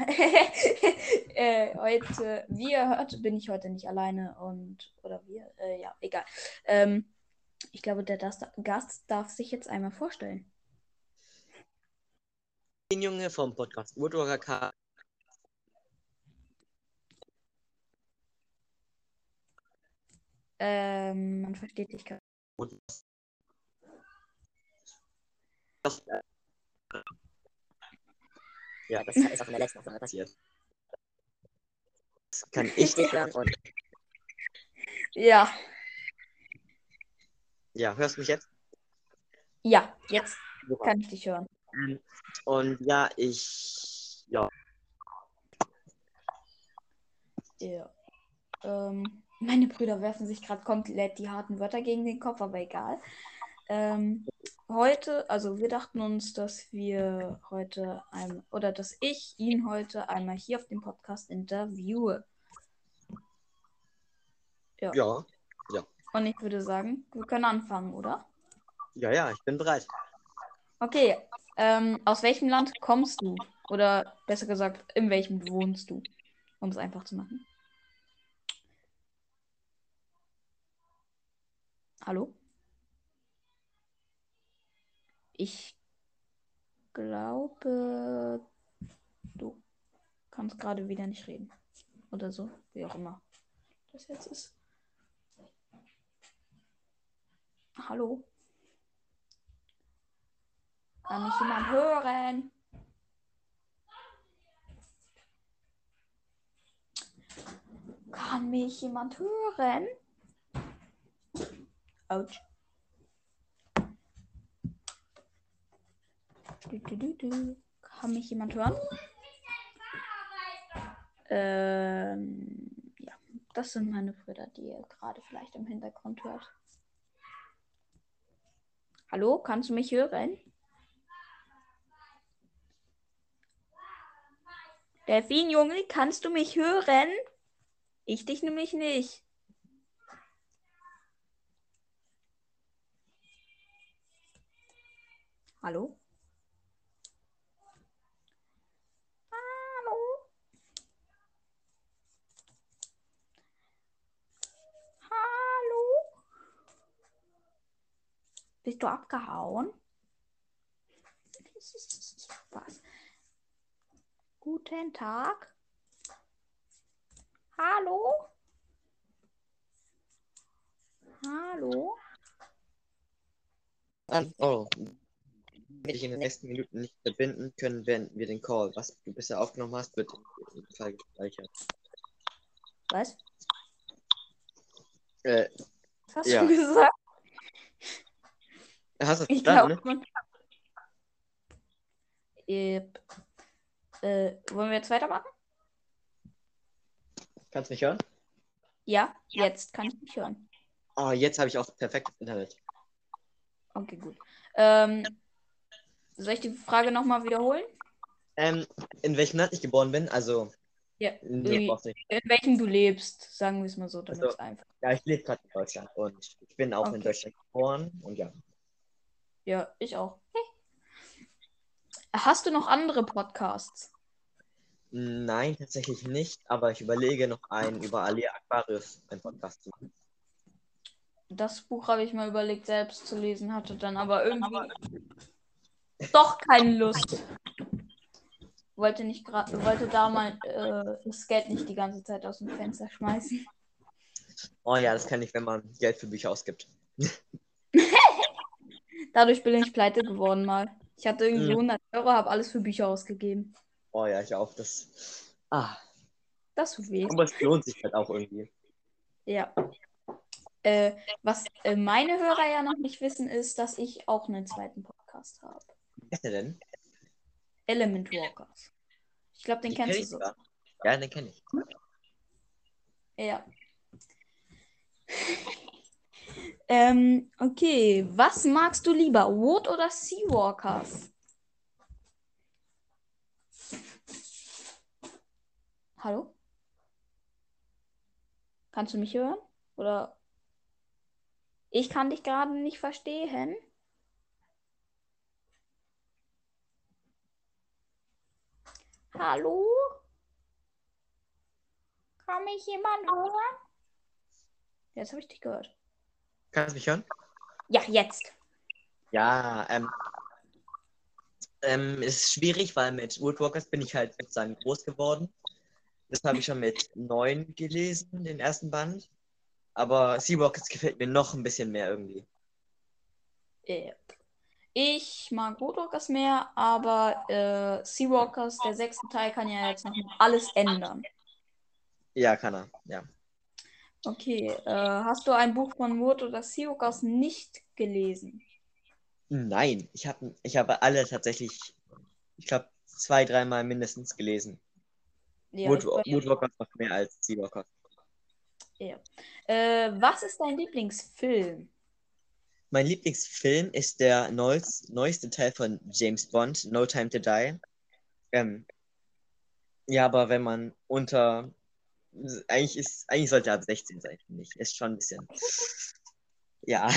äh, heute, wie ihr hört, bin ich heute nicht alleine und, oder wir, äh, ja, egal. Ähm, ich glaube, der Gast darf sich jetzt einmal vorstellen. Den Junge vom Podcast Woodwalker K. Ähm, man versteht dich das, äh, ja, das ist auch in der letzten Folge passiert. Das kann ich nicht hören und Ja, ja, hörst du mich jetzt? ja, jetzt Super. kann ich dich hören. Ähm, Und ja, ich, ja, Ja. Ähm, meine Brüder werfen sich gerade komplett die harten Wörter gegen den Kopf, aber egal. Ähm, heute, also wir dachten uns, dass wir heute ein, oder dass ich ihn heute einmal hier auf dem Podcast interviewe. ja, Und ich würde sagen, wir können anfangen, oder? ja, ja, ich bin bereit. Okay. Ähm, aus welchem Land kommst du? Oder besser gesagt, in welchem wohnst du? Um es einfach zu machen. Hallo? Ich glaube, du kannst gerade wieder nicht reden. Oder so, wie auch immer das jetzt ist. Hallo? Kann mich jemand hören? Kann mich jemand hören? Autsch. Du, du, du. Kann mich jemand hören? Ähm, ja, das sind meine Brüder, die ihr gerade vielleicht im Hintergrund hört. Hallo, kannst du mich hören? Delfin, Junge, kannst du mich hören? Ich dich nämlich nicht. Hallo? Hallo? Bist du abgehauen? Was? Guten Tag. Hallo? Hallo? Oh, wenn ich in den nächsten Minuten nicht verbinden können, werden wir den Call, was du bisher aufgenommen hast, wird im Fall gespeichert. Was? Äh, Was hast Ja. du gesagt? Hast du Ich verstanden, glaube. ne? Yep. Äh, wollen wir jetzt weitermachen? Kannst du mich hören? Ja, jetzt kann ich dich hören. Oh, jetzt habe ich auch perfektes Internet. Okay, gut. Ähm, soll ich die Frage nochmal wiederholen? Ähm, in welchem Land ich geboren bin? Also, Ja. nee, Wie- brauchst nicht. In welchem du lebst, sagen wir es mal so, damit Also- es einfach. Ja, ich lebe gerade in Deutschland und ich bin auch in Okay. Deutschland geboren und ja. Ja, ich auch. Hast du noch andere Podcasts? Nein, tatsächlich nicht, aber ich überlege noch einen über Ali Aquarius, einen Podcast zu machen. Das Buch habe ich mal überlegt, selbst zu lesen, hatte dann aber irgendwie doch keine Lust. Wollte nicht gerade, wollte da mal äh, das Geld nicht die ganze Zeit aus dem Fenster schmeißen. Oh ja, das kann ich, wenn man Geld für Bücher ausgibt. Dadurch bin ich pleite geworden mal. Ich hatte irgendwie Mhm. 100 Euro, habe alles für Bücher ausgegeben. Oh ja, ich auch. Das. Ah, Das tut weh. aber es lohnt sich halt auch irgendwie. Ja. Äh, was äh, meine Hörer ja noch nicht wissen, ist, dass ich auch einen zweiten Podcast habe. Wer denn? Element Walkers. Ich glaube, den Die kennst kenn du sogar. Ja, den kenne ich. Ja. Ähm, okay. Was magst du lieber? Wood oder Seawalkers? Hallo? Kannst du mich hören? Oder ich kann dich gerade nicht verstehen. Hallo? Kann mich jemand hören? Jetzt habe ich dich gehört. Kannst du mich hören? Ja, jetzt. Ja, ähm, ähm, ist schwierig, weil mit Woodwalkers bin ich halt sozusagen groß geworden. Das habe ich schon mit neun gelesen, den ersten Band. Aber Seawalkers gefällt mir noch ein bisschen mehr irgendwie. Äh, Ich mag Woodwalkers mehr, aber äh, Seawalkers, der sechste Teil, kann ja jetzt noch alles ändern. Ja, kann er, ja. Okay, äh, hast du ein Buch von Wood oder Seawalkers nicht gelesen? Nein, ich habe ich habe alle tatsächlich, ich glaube, zwei, dreimal mindestens gelesen. Ja, Woodwalkers noch mehr als Seawalkers. ja. Äh, was ist dein Lieblingsfilm? Mein Lieblingsfilm ist der neues, neueste Teil von James Bond, No Time to Die. Ähm, ja, aber wenn man unter. Eigentlich ist, eigentlich sollte er ab 16 sein, finde ich. Ist schon ein bisschen. Ja.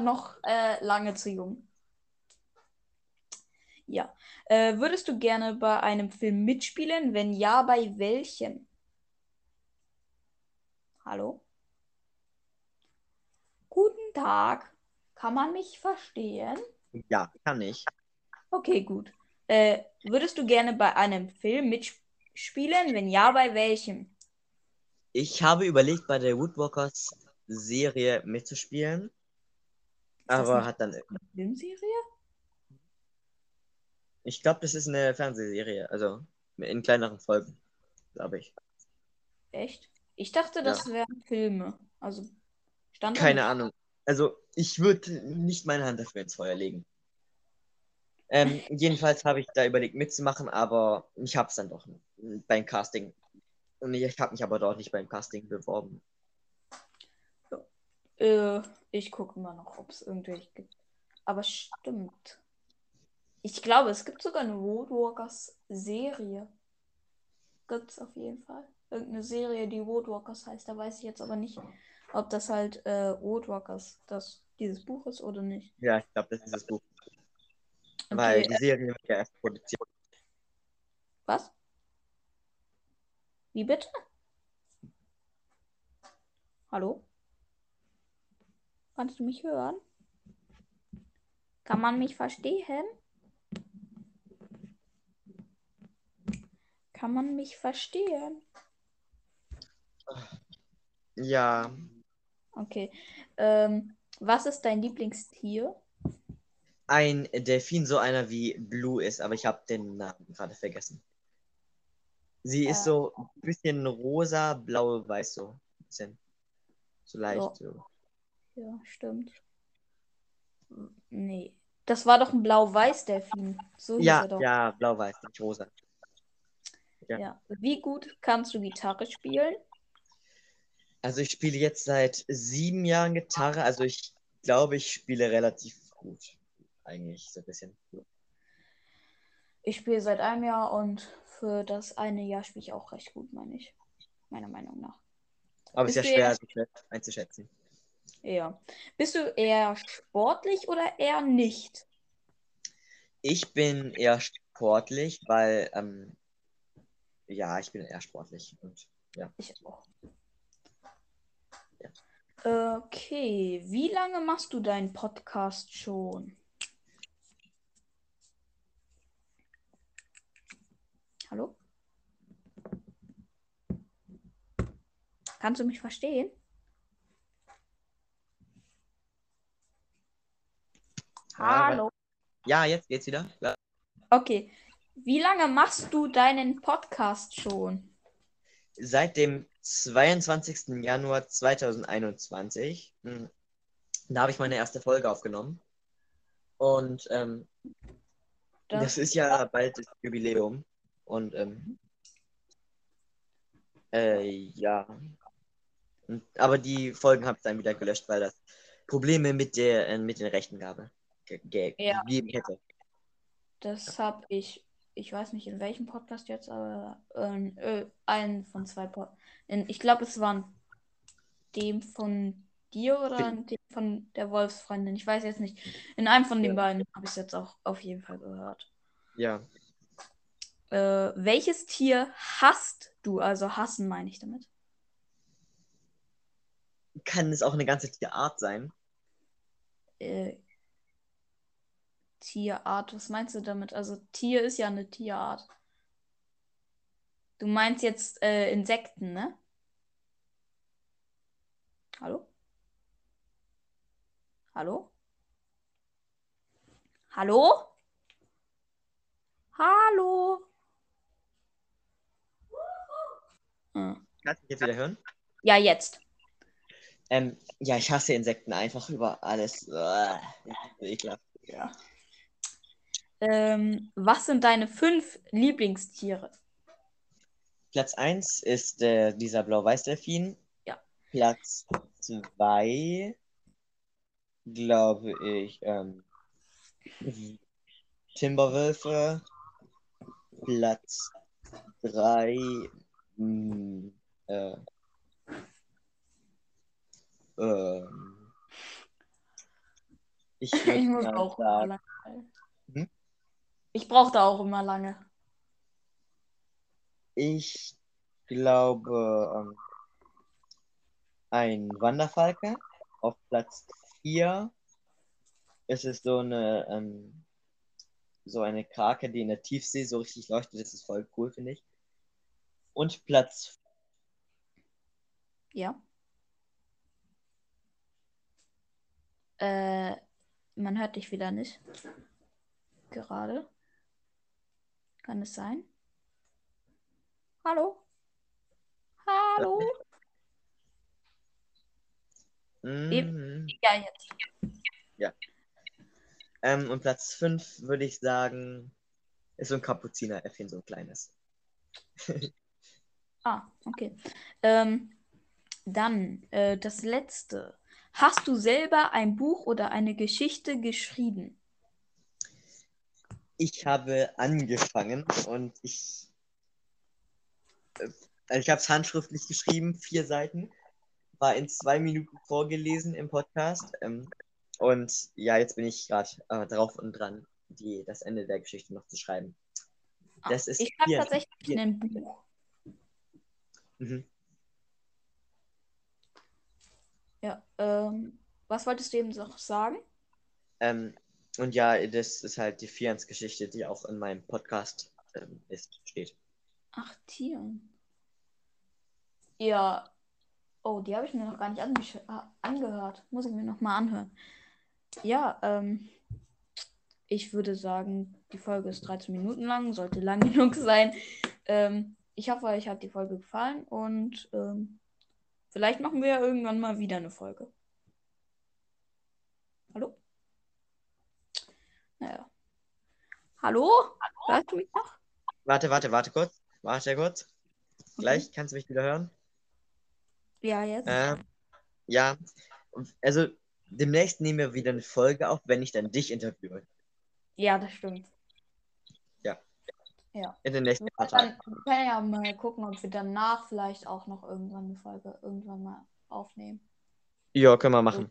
Noch äh, lange zu jung. Ja. Äh, würdest du gerne bei einem Film mitspielen? Wenn ja, bei welchem? Hallo? Guten Tag. Kann man mich verstehen? Ja, kann ich. Okay, gut. Äh, würdest du gerne bei einem Film mitspielen? Wenn ja, bei welchem? Ich habe überlegt, bei der Woodwalkers Serie mitzuspielen. Aber nicht- hat dann. Eine Filmserie? Ich glaube, das ist eine Fernsehserie. Also in kleineren Folgen, glaube ich. Echt? Ich dachte, das wären Filme. Also stand Keine nicht. Ahnung. Also, ich würde nicht meine Hand dafür ins Feuer legen. Ähm, jedenfalls habe ich da überlegt mitzumachen, aber ich habe es dann doch beim Casting. Und ich habe mich aber dort nicht beim Casting beworben. Äh, ich gucke mal noch, ob es irgendwelche gibt. Aber stimmt. Ich glaube, es gibt sogar eine Roadwalkers Serie. Gibt's auf jeden Fall. Irgendeine Serie, die Roadwalkers heißt. Da weiß ich jetzt aber nicht, ob das halt äh, Roadwalkers das dieses Buch ist oder nicht. Ja, ich glaube, das ist das Buch. Weil Okay, die Serie wird ja erst produziert. was? Wie bitte? Hallo? Kannst du mich hören? Kann man mich verstehen? Kann man mich verstehen? Ja, Okay. Ähm, was ist dein Lieblingstier? ein Delfin, so einer wie Blue ist, aber ich habe den Namen gerade vergessen. Sie ist Äh. so ein bisschen rosa, blau, weiß so. Ein bisschen. So leicht. Ja. So. Ja, stimmt. Nee. Das war doch ein Blau-Weiß-Delfin. So Ja, ja, blau-weiß, nicht rosa. ja. Ja. Wie gut kannst du Gitarre spielen? Also ich spiele jetzt seit sieben Jahren Gitarre, also ich glaube, ich spiele relativ gut. Eigentlich so ein bisschen. Ich spiele seit einem Jahr und für das eine Jahr spiele ich auch recht gut, meine ich. Meiner Meinung nach. Aber es ist ja schwer selbst einzuschätzen. Ja. Bist du eher sportlich oder eher nicht? Ich bin eher sportlich, weil, ähm, ja, ich bin eher sportlich. Und Ich auch. Okay, wie lange machst du deinen Podcast schon? Hallo? Kannst du mich verstehen? Hallo. ja, jetzt geht's wieder. Ja. Okay, wie lange machst du deinen Podcast schon? Seit dem 22. Januar 2021, hm, da habe ich meine erste Folge aufgenommen. Und ähm, Das, das ist ja bald das Jubiläum. Und ähm, äh, ja. Und, aber die Folgen habe ich dann wieder gelöscht, weil das Probleme mit der äh, mit den Rechten gab. Ge Ja. gegeben hätte. das habe ich, ich weiß nicht in welchem Podcast jetzt, aber ähm, äh, einen von zwei Pod in, Ich glaube, es waren dem von dir oder dem von der Wolfsfreundin. Ich weiß jetzt nicht. In einem von den Ja. beiden habe ich es jetzt auch auf jeden Fall gehört. Ja. Äh, welches Tier hasst du? Also hassen meine ich damit. Kann es auch eine ganze Tierart sein? Äh, Tierart, was meinst du damit? Also Tier ist ja eine Tierart. Du meinst jetzt äh, Insekten, ne? Hallo? Hallo? Hallo? Hallo? Hm. Kannst du mich jetzt wieder hören? Ja, jetzt. Ähm, ja, ich hasse Insekten einfach über alles. Uah, ekelhaft. Ja. Ähm, was sind deine fünf Lieblingstiere? Platz 1 ist äh, dieser Blau-Weiß-Delfin. Ja. Platz 2, glaube ich, ähm, Timberwölfe. Platz 3, äh, ähm, ich Ich muss auch immer sagen, lange. Hm? Ich brauchte auch immer lange. ich glaube, ähm, ein Wanderfalke. Auf Platz 4 ist es so eine, ähm, so eine Krake, die in der Tiefsee so richtig leuchtet. Das ist voll cool, finde ich. Und Platz Ja. Äh, man hört dich wieder nicht. Gerade. Kann es sein? Hallo? Hallo? Mm, Ja, jetzt. ähm, und Platz 5 würde ich sagen, ist so ein Kapuzineräffchen, so ein kleines. Ah, okay. Ähm, dann äh, das letzte. Hast du selber ein Buch oder eine Geschichte geschrieben? Ich habe angefangen und ich, äh, also ich habe es handschriftlich geschrieben, vier Seiten, war in zwei Minuten vorgelesen im Podcast. Ähm, und ja, jetzt bin ich gerade äh, drauf und dran, die, das Ende der Geschichte noch zu schreiben. Ah, Das ist ich vier- tatsächlich ein Buch. Mhm. Ja, ähm, was wolltest du eben noch sagen? Ähm, und ja, das ist halt die Fians-Geschichte, die auch in meinem Podcast ähm, ist, steht. Ach, Tieren. Ja. Oh, die habe ich mir noch gar nicht ah, angehört. Muss ich mir noch mal anhören. Ja, ähm, ich würde sagen, die Folge ist 13 Minuten lang, sollte lang genug sein. Ähm, ich hoffe, euch hat die Folge gefallen und ähm, vielleicht machen wir ja irgendwann mal wieder eine Folge. Hallo? Naja. Hallo? Hörst du mich noch? Warte, warte, warte kurz. Warte kurz. Gleich kannst du mich wieder hören. Ja, jetzt. Ähm, ja, also demnächst nehmen wir wieder eine Folge auf, wenn ich dann dich interviewe. Ja, das stimmt. In den nächsten paar können, Tagen. wir können ja mal gucken, ob wir danach vielleicht auch noch irgendwann eine Folge irgendwann mal aufnehmen. Ja, können wir machen.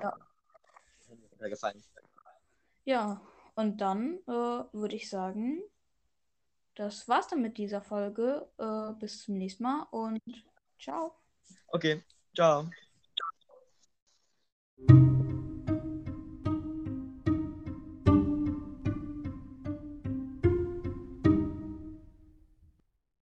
Ja. Runtergefallen. Ja, und dann äh, würde ich sagen, das war's dann mit dieser Folge. Äh, bis zum nächsten Mal und ciao. Okay, ciao. Ciao.